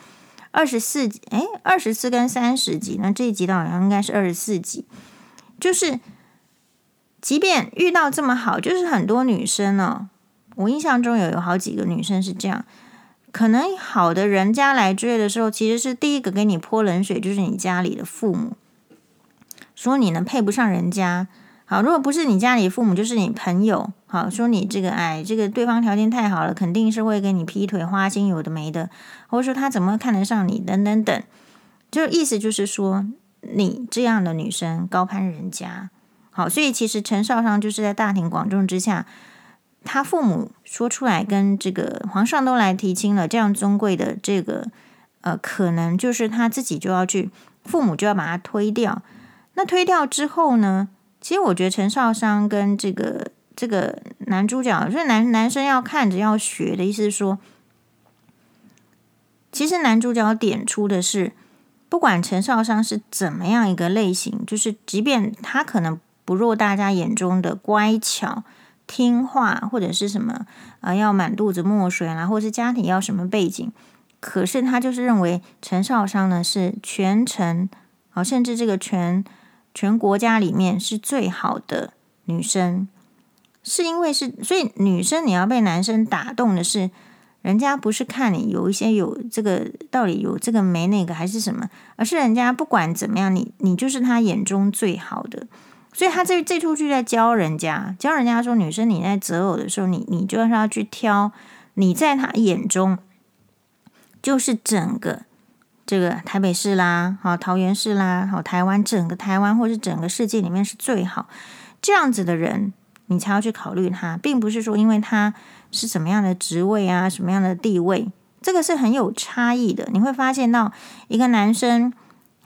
二十四集，哎，二十四跟三十集，那这一集的好像应该是二十四集，就是。即便遇到这么好，就是很多女生哦，我印象中有有好几个女生是这样，可能好的人家来追的时候，其实是第一个给你泼冷水，就是你家里的父母，说你呢配不上人家，好，如果不是你家里父母，就是你朋友，好说你这个哎，这个对方条件太好了，肯定是会给你劈腿、花心，有的没的，或者说他怎么看得上你，等等等，就意思就是说你这样的女生高攀人家。好，所以其实陈少商就是在大庭广众之下，他父母说出来跟这个皇上都来提亲了，这样尊贵的这个呃，可能就是他自己就要去，父母就要把他推掉。那推掉之后呢，其实我觉得陈少商跟这个这个男主角，所以男男生要看着要学的意思是说，其实男主角点出的是，不管陈少商是怎么样一个类型，就是即便他可能。不入大家眼中的乖巧听话，或者是什么啊、要满肚子墨水啦，或者是家庭要什么背景，可是他就是认为陈少商呢是全城啊，甚至这个全全国家里面是最好的女生，是因为是所以女生你要被男生打动的是，人家不是看你有一些有这个到底有这个没那个还是什么，而是人家不管怎么样，你你就是他眼中最好的。所以他这这出剧在教人家，教人家说，女生你在择偶的时候，你你就是要去挑，你在他眼中就是整个这个台北市啦，好桃园市啦，好台湾整个台湾或是整个世界里面是最好这样子的人，你才要去考虑他，并不是说因为他是什么样的职位啊，什么样的地位，这个是很有差异的。你会发现到一个男生。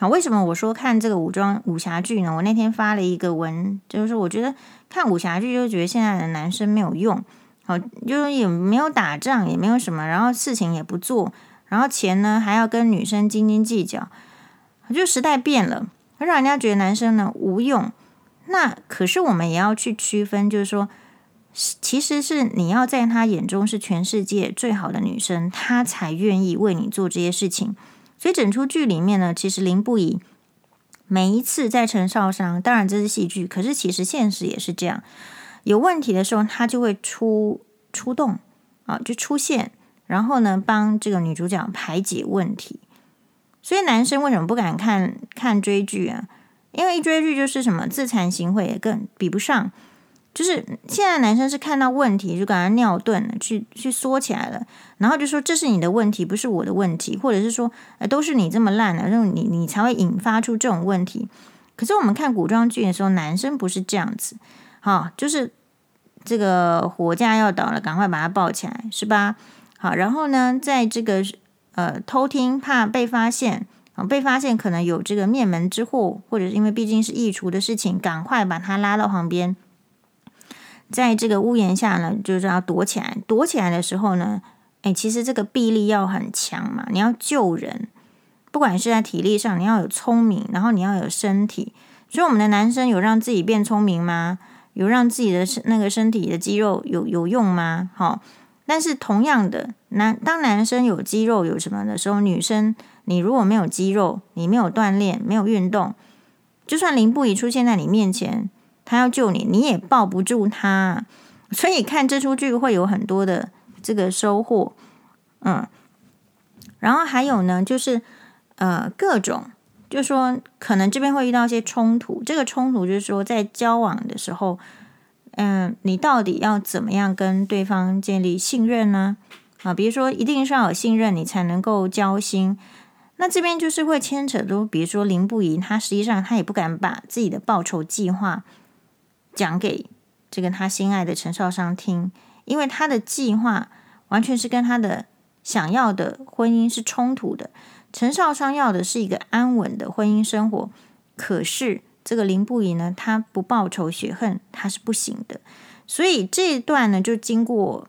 好，为什么我说看这个武装武侠剧呢？我那天发了一个文，就是我觉得看武侠剧就觉得现在的男生没有用，好，就是也没有打仗，也没有什么，然后事情也不做，然后钱呢还要跟女生斤斤计较，就时代变了，让人家觉得男生呢无用。那可是我们也要去区分，就是说，其实是你要在他眼中是全世界最好的女生，他才愿意为你做这些事情。所以整出剧里面呢，其实林不疑每一次在陈少商，当然这是戏剧，可是其实现实也是这样。有问题的时候，他就会出出动啊，就出现，然后呢，帮这个女主角排解问题。所以男生为什么不敢看看追剧啊？因为一追剧就是什么自惭形秽，也更比不上。就是现在男生是看到问题就赶快尿遁了，去去缩起来了，然后就说这是你的问题，不是我的问题，或者是说，呃，都是你这么烂了，然后你你才会引发出这种问题。可是我们看古装剧的时候，男生不是这样子，好，就是这个火架要倒了，赶快把它抱起来，是吧？好，然后呢，在这个呃偷听怕被发现，啊，被发现可能有这个灭门之祸，或者是因为毕竟是易除的事情，赶快把他拉到旁边。在这个屋檐下呢，就是要躲起来。躲起来的时候呢，哎，其实这个臂力要很强嘛。你要救人，不管是在体力上，你要有聪明，然后你要有身体。所以我们的男生有让自己变聪明吗？有让自己的身那个身体的肌肉有有用吗？好，但是同样的，男当男生有肌肉有什么的时候，女生你如果没有肌肉，你没有锻炼，没有运动，就算林不疑出现在你面前。他要救你，你也抱不住他，所以看这出剧会有很多的这个收获，嗯，然后还有呢，就是呃各种，就说可能这边会遇到一些冲突，这个冲突就是说在交往的时候，嗯，你到底要怎么样跟对方建立信任呢？啊，比如说一定是要有信任，你才能够交心。那这边就是会牵扯到，比如说林不疑，他实际上他也不敢把自己的报仇计划。讲给这个他心爱的陈少商听，因为他的计划完全是跟他的想要的婚姻是冲突的。陈少商要的是一个安稳的婚姻生活，可是这个林不疑呢，他不报仇雪恨，他是不行的。所以这一段呢，就经过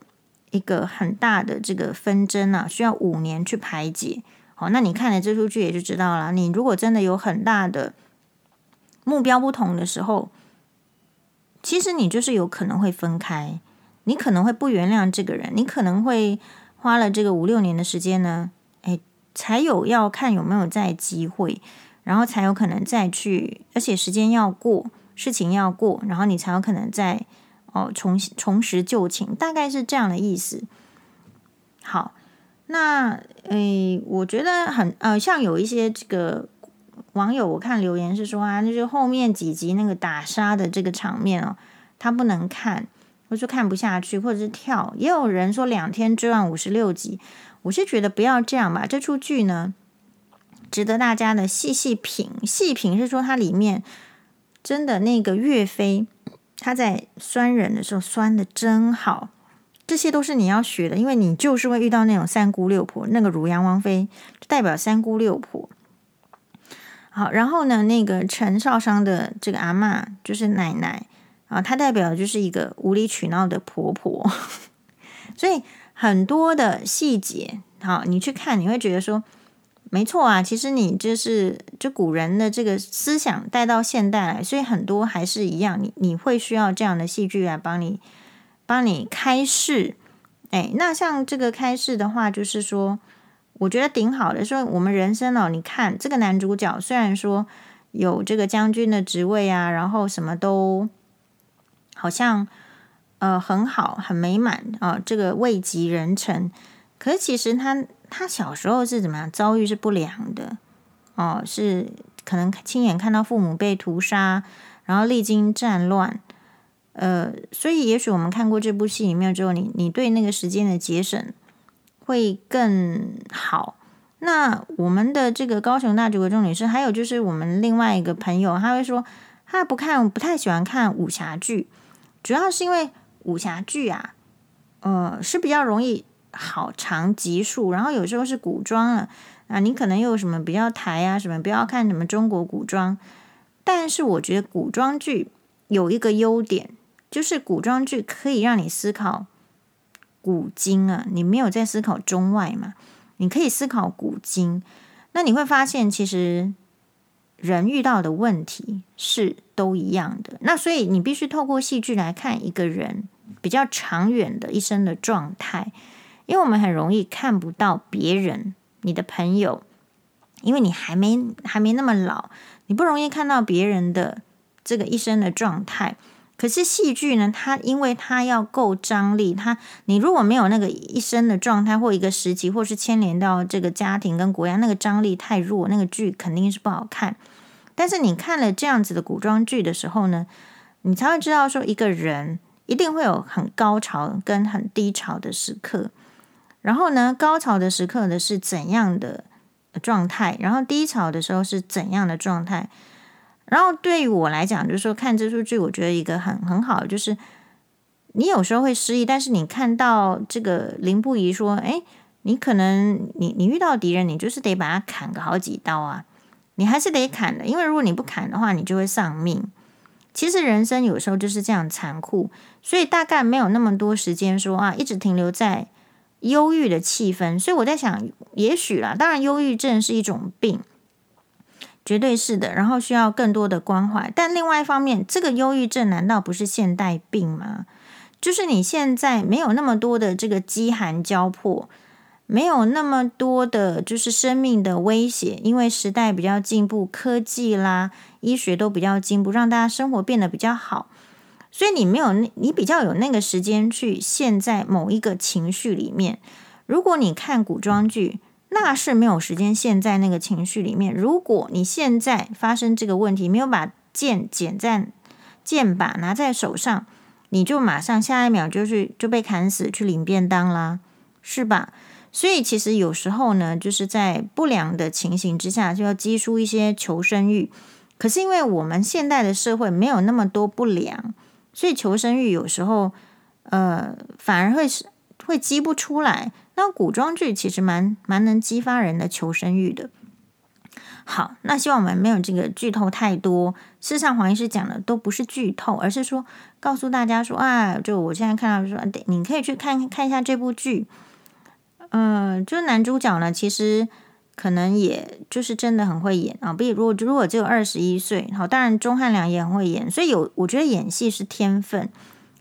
一个很大的这个纷争啊，需要五年去排解。好，那你看了这出剧也就知道了。你如果真的有很大的目标不同的时候，其实你就是有可能会分开，你可能会不原谅这个人，你可能会花了这个五六年的时间呢，哎，才有要看有没有再机会，然后才有可能再去，而且时间要过，事情要过，然后你才有可能再哦重重拾旧情，大概是这样的意思。好，那诶，我觉得很呃，像有一些这个网友我看留言是说啊，就是后面几集那个打杀的这个场面哦，他不能看，或者看不下去，或者是跳。也有人说两天追完五十六集，我是觉得不要这样吧。这出剧呢，值得大家的细细品。细品是说它里面真的那个岳飞，他在酸人的时候酸的真好。这些都是你要学的，因为你就是会遇到那种三姑六婆。那个汝阳王妃就代表三姑六婆。好，然后呢，那个陈少商的这个阿嬷就是奶奶啊，她代表的就是一个无理取闹的婆婆。所以很多的细节，好，你去看，你会觉得说，没错啊，其实你就是就古人的这个思想带到现代来，所以很多还是一样，你你会需要这样的戏剧来帮你。帮你开示，哎，那像这个开示的话，就是说，我觉得挺好的。说我们人生哦，你看这个男主角虽然说有这个将军的职位啊，然后什么都好像呃很好很美满啊，呃，这个位极人臣，可是其实他他小时候是怎么样？遭遇是不良的哦，是可能亲眼看到父母被屠杀，然后历经战乱。呃，所以也许我们看过这部戏里面之后，你你对那个时间的节省会更好。那我们的这个高雄大直国中女士，还有就是我们另外一个朋友，他会说他不看，不太喜欢看武侠剧，主要是因为武侠剧啊，呃，是比较容易好长集数，然后有时候是古装啊，啊，你可能又有什么比较台啊，什么不要看什么中国古装，但是我觉得古装剧有一个优点。就是古装剧可以让你思考古今啊，你没有在思考中外嘛？你可以思考古今，那你会发现其实人遇到的问题是都一样的。那所以你必须透过戏剧来看一个人比较长远的一生的状态，因为我们很容易看不到别人，你的朋友，因为你还没还没那么老，你不容易看到别人的这个一生的状态。可是戏剧呢，它因为它要够张力，它你如果没有那个一生的状态或一个时期，或是牵连到这个家庭跟国家，那个张力太弱，那个剧肯定是不好看。但是你看了这样子的古装剧的时候呢，你才会知道说，一个人一定会有很高潮跟很低潮的时刻。然后呢，高潮的时刻的是怎样的状态，然后低潮的时候是怎样的状态。然后对于我来讲，就是说看这出剧，我觉得一个很很好，就是你有时候会失忆，但是你看到这个林不疑说，哎，你可能你你遇到敌人，你就是得把他砍个好几刀啊，你还是得砍的，因为如果你不砍的话，你就会丧命。其实人生有时候就是这样残酷，所以大概没有那么多时间说啊，一直停留在忧郁的气氛。所以我在想，也许啦，当然忧郁症是一种病。绝对是的，然后需要更多的关怀。但另外一方面，这个忧郁症难道不是现代病吗？就是你现在没有那么多的这个饥寒交迫，没有那么多的就是生命的威胁，因为时代比较进步，科技啦、医学都比较进步，让大家生活变得比较好。所以你没有，你比较有那个时间去陷在某一个情绪里面。如果你看古装剧，那是没有时间陷在那个情绪里面。如果你现在发生这个问题，没有把剑剪在剑把拿在手上，你就马上下一秒就是就被砍死，去领便当啦，是吧？所以其实有时候呢，就是在不良的情形之下，就要激出一些求生欲。可是因为我们现代的社会没有那么多不良，所以求生欲有时候呃反而会是会激不出来。那古装剧其实蛮蛮能激发人的求生欲的。好，那希望我们没有这个剧透太多。事实上，黄医师讲的都不是剧透，而是说告诉大家说啊，就我现在看到说，你可以去看看一下这部剧。嗯、就是男主角呢，其实可能也就是真的很会演啊。比如如果如果只有二十一岁，好，当然钟汉良也很会演，所以有我觉得演戏是天分，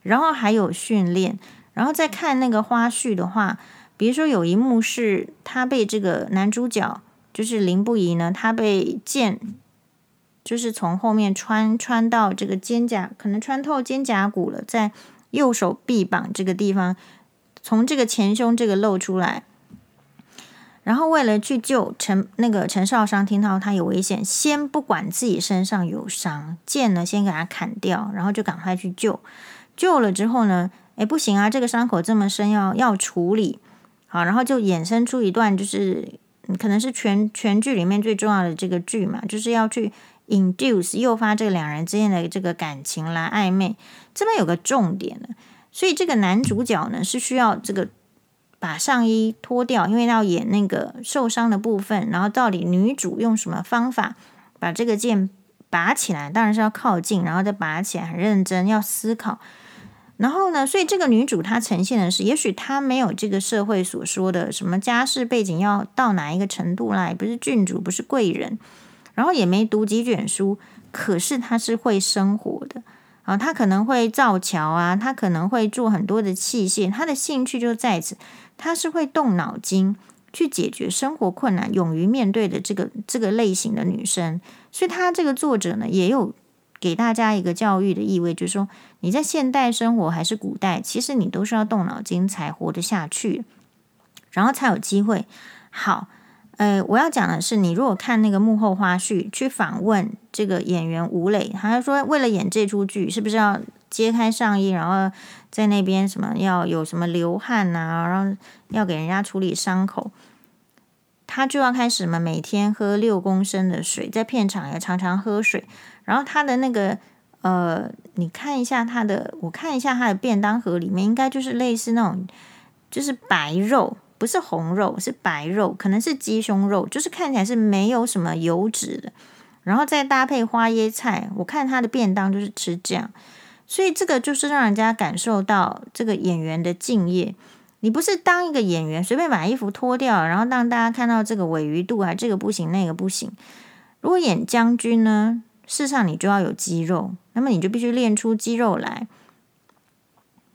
然后还有训练，然后再看那个花絮的话。比如说有一幕是他被这个男主角，就是林不疑呢，他被剑，就是从后面穿穿到这个肩胛，可能穿透肩胛骨了，在右手臂膀这个地方，从这个前胸这个露出来。然后为了去救陈那个陈少商，听到他有危险，先不管自己身上有伤，剑呢先给他砍掉，然后就赶快去救。救了之后呢，诶，不行啊，这个伤口这么深，要要处理。好，然后就衍生出一段，就是可能是全全剧里面最重要的这个剧嘛，就是要去 induce 诱发这两人之间的这个感情来暧昧。这边有个重点的，所以这个男主角呢是需要这个。把上衣脱掉，因为要演那个受伤的部分。然后到底女主用什么方法把这个剑拔起来？当然是要靠近，然后再拔起来，很认真，要思考。然后呢，所以这个女主她呈现的是，也许她没有这个社会所说的什么家世背景要到哪一个程度来，不是郡主，不是贵人，然后也没读几卷书，可是她是会生活的。啊，她可能会造桥啊，她可能会做很多的器械，她的兴趣就在此，她是会动脑筋去解决生活困难、勇于面对的这个这个类型的女生。所以，她这个作者呢，也有给大家一个教育的意味，就是说，你在现代生活还是古代，其实你都是要动脑筋才活得下去，然后才有机会好。呃，我要讲的是，你如果看那个幕后花絮，去访问这个演员吴磊，他说为了演这出剧，是不是要揭开上衣，然后在那边什么要有什么流汗啊，然后要给人家处理伤口，他就要开始嘛，每天喝六公升的水，在片场也常常喝水，然后他的那个呃，你看一下他的，我看一下他的便当盒里面，应该就是类似那种，就是白肉。不是红肉，是白肉，可能是鸡胸肉，就是看起来是没有什么油脂的，然后再搭配花椰菜。我看他的便当就是吃这样，所以这个就是让人家感受到这个演员的敬业。你不是当一个演员随便把衣服脱掉，然后让大家看到这个鮪鱼肚啊，这个不行，那个不行。如果演将军呢，事实上你就要有肌肉，那么你就必须练出肌肉来。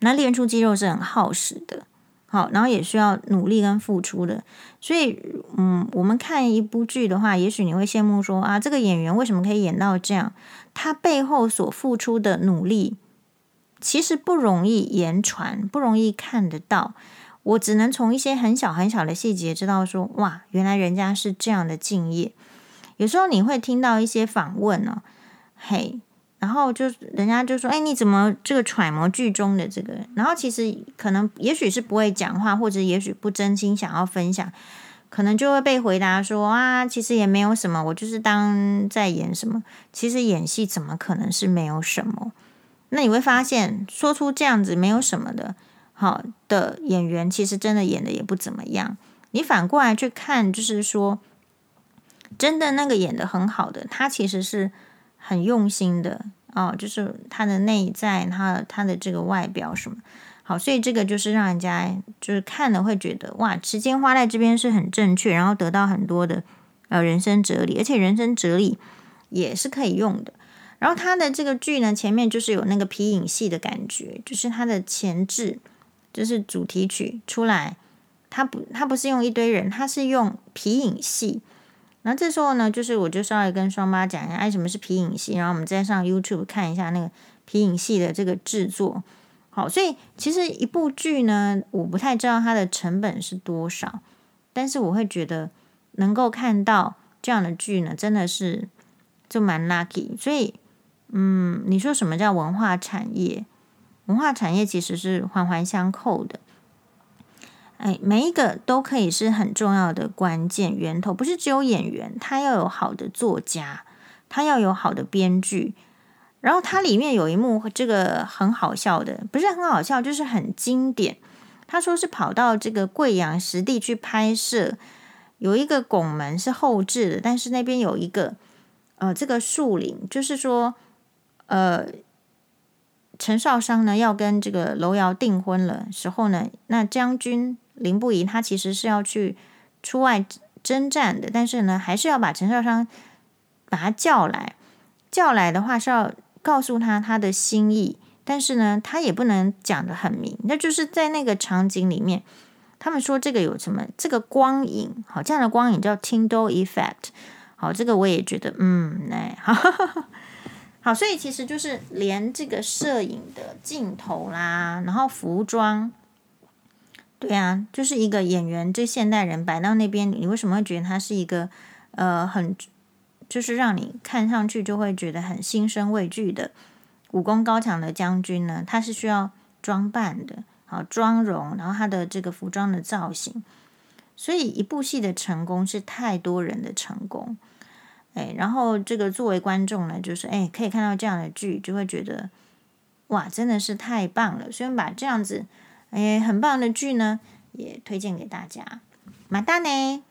那练出肌肉是很耗时的。好，然后也需要努力跟付出的，所以，嗯，我们看一部剧的话，也许你会羡慕说啊，这个演员为什么可以演到这样？他背后所付出的努力，其实不容易言传，不容易看得到。我只能从一些很小很小的细节知道说，哇，原来人家是这样的敬业。有时候你会听到一些访问呢，嘿。然后就人家就说：“哎，你怎么这个揣摩剧中的这个？”然后其实可能也许是不会讲话，或者也许不真心想要分享，可能就会被回答说：“啊，其实也没有什么，我就是当在演什么。其实演戏怎么可能是没有什么？那你会发现，说出这样子没有什么的好的演员，其实真的演的也不怎么样。你反过来去看，就是说，真的那个演的很好的，他其实是。”很用心的哦，就是他的内在，他他的这个外表什么好，所以这个就是让人家就是看了会觉得哇，时间花在这边是很正确，然后得到很多的呃人生哲理，而且人生哲理也是可以用的。然后他的这个剧呢，前面就是有那个皮影戏的感觉，就是他的前置就是主题曲出来，他不他不是用一堆人，他是用皮影戏。然后这时候呢，就是我就稍微跟双妈讲一下，哎，什么是皮影戏？然后我们再上 YouTube 看一下那个皮影戏的这个制作。好，所以其实一部剧呢，我不太知道它的成本是多少，但是我会觉得能够看到这样的剧呢，真的是就蛮 lucky。所以，嗯，你说什么叫文化产业？文化产业其实是环环相扣的。哎，每一个都可以是很重要的关键源头，不是只有演员，他要有好的作家，他要有好的编剧，然后它里面有一幕这个很好笑的，不是很好笑，就是很经典。他说是跑到这个贵阳实地去拍摄，有一个拱门是后置的，但是那边有一个呃这个树林，就是说呃。陈少商呢要跟这个楼瑶订婚了时候呢，那将军凌不疑他其实是要去出外征战的，但是呢还是要把陈少商把他叫来，叫来的话是要告诉他他的心意，但是呢他也不能讲得很明，那就是在那个场景里面，他们说这个有什么这个光影，好，这样的光影叫 Tyndall Effect，好，这个我也觉得嗯，哎，哈哈哈。好，所以其实就是连这个摄影的镜头啦，然后服装对啊，就是一个演员，这现代人摆到那边，你为什么会觉得他是一个呃很，就是让你看上去就会觉得很心生畏惧的武功高强的将军呢？他是需要装扮的，好妆容，然后他的这个服装的造型，所以一部戏的成功是太多人的成功。哎，然后这个作为观众呢，就是哎，可以看到这样的剧，就会觉得哇，真的是太棒了。所以把这样子哎很棒的剧呢，也推荐给大家。马达呢？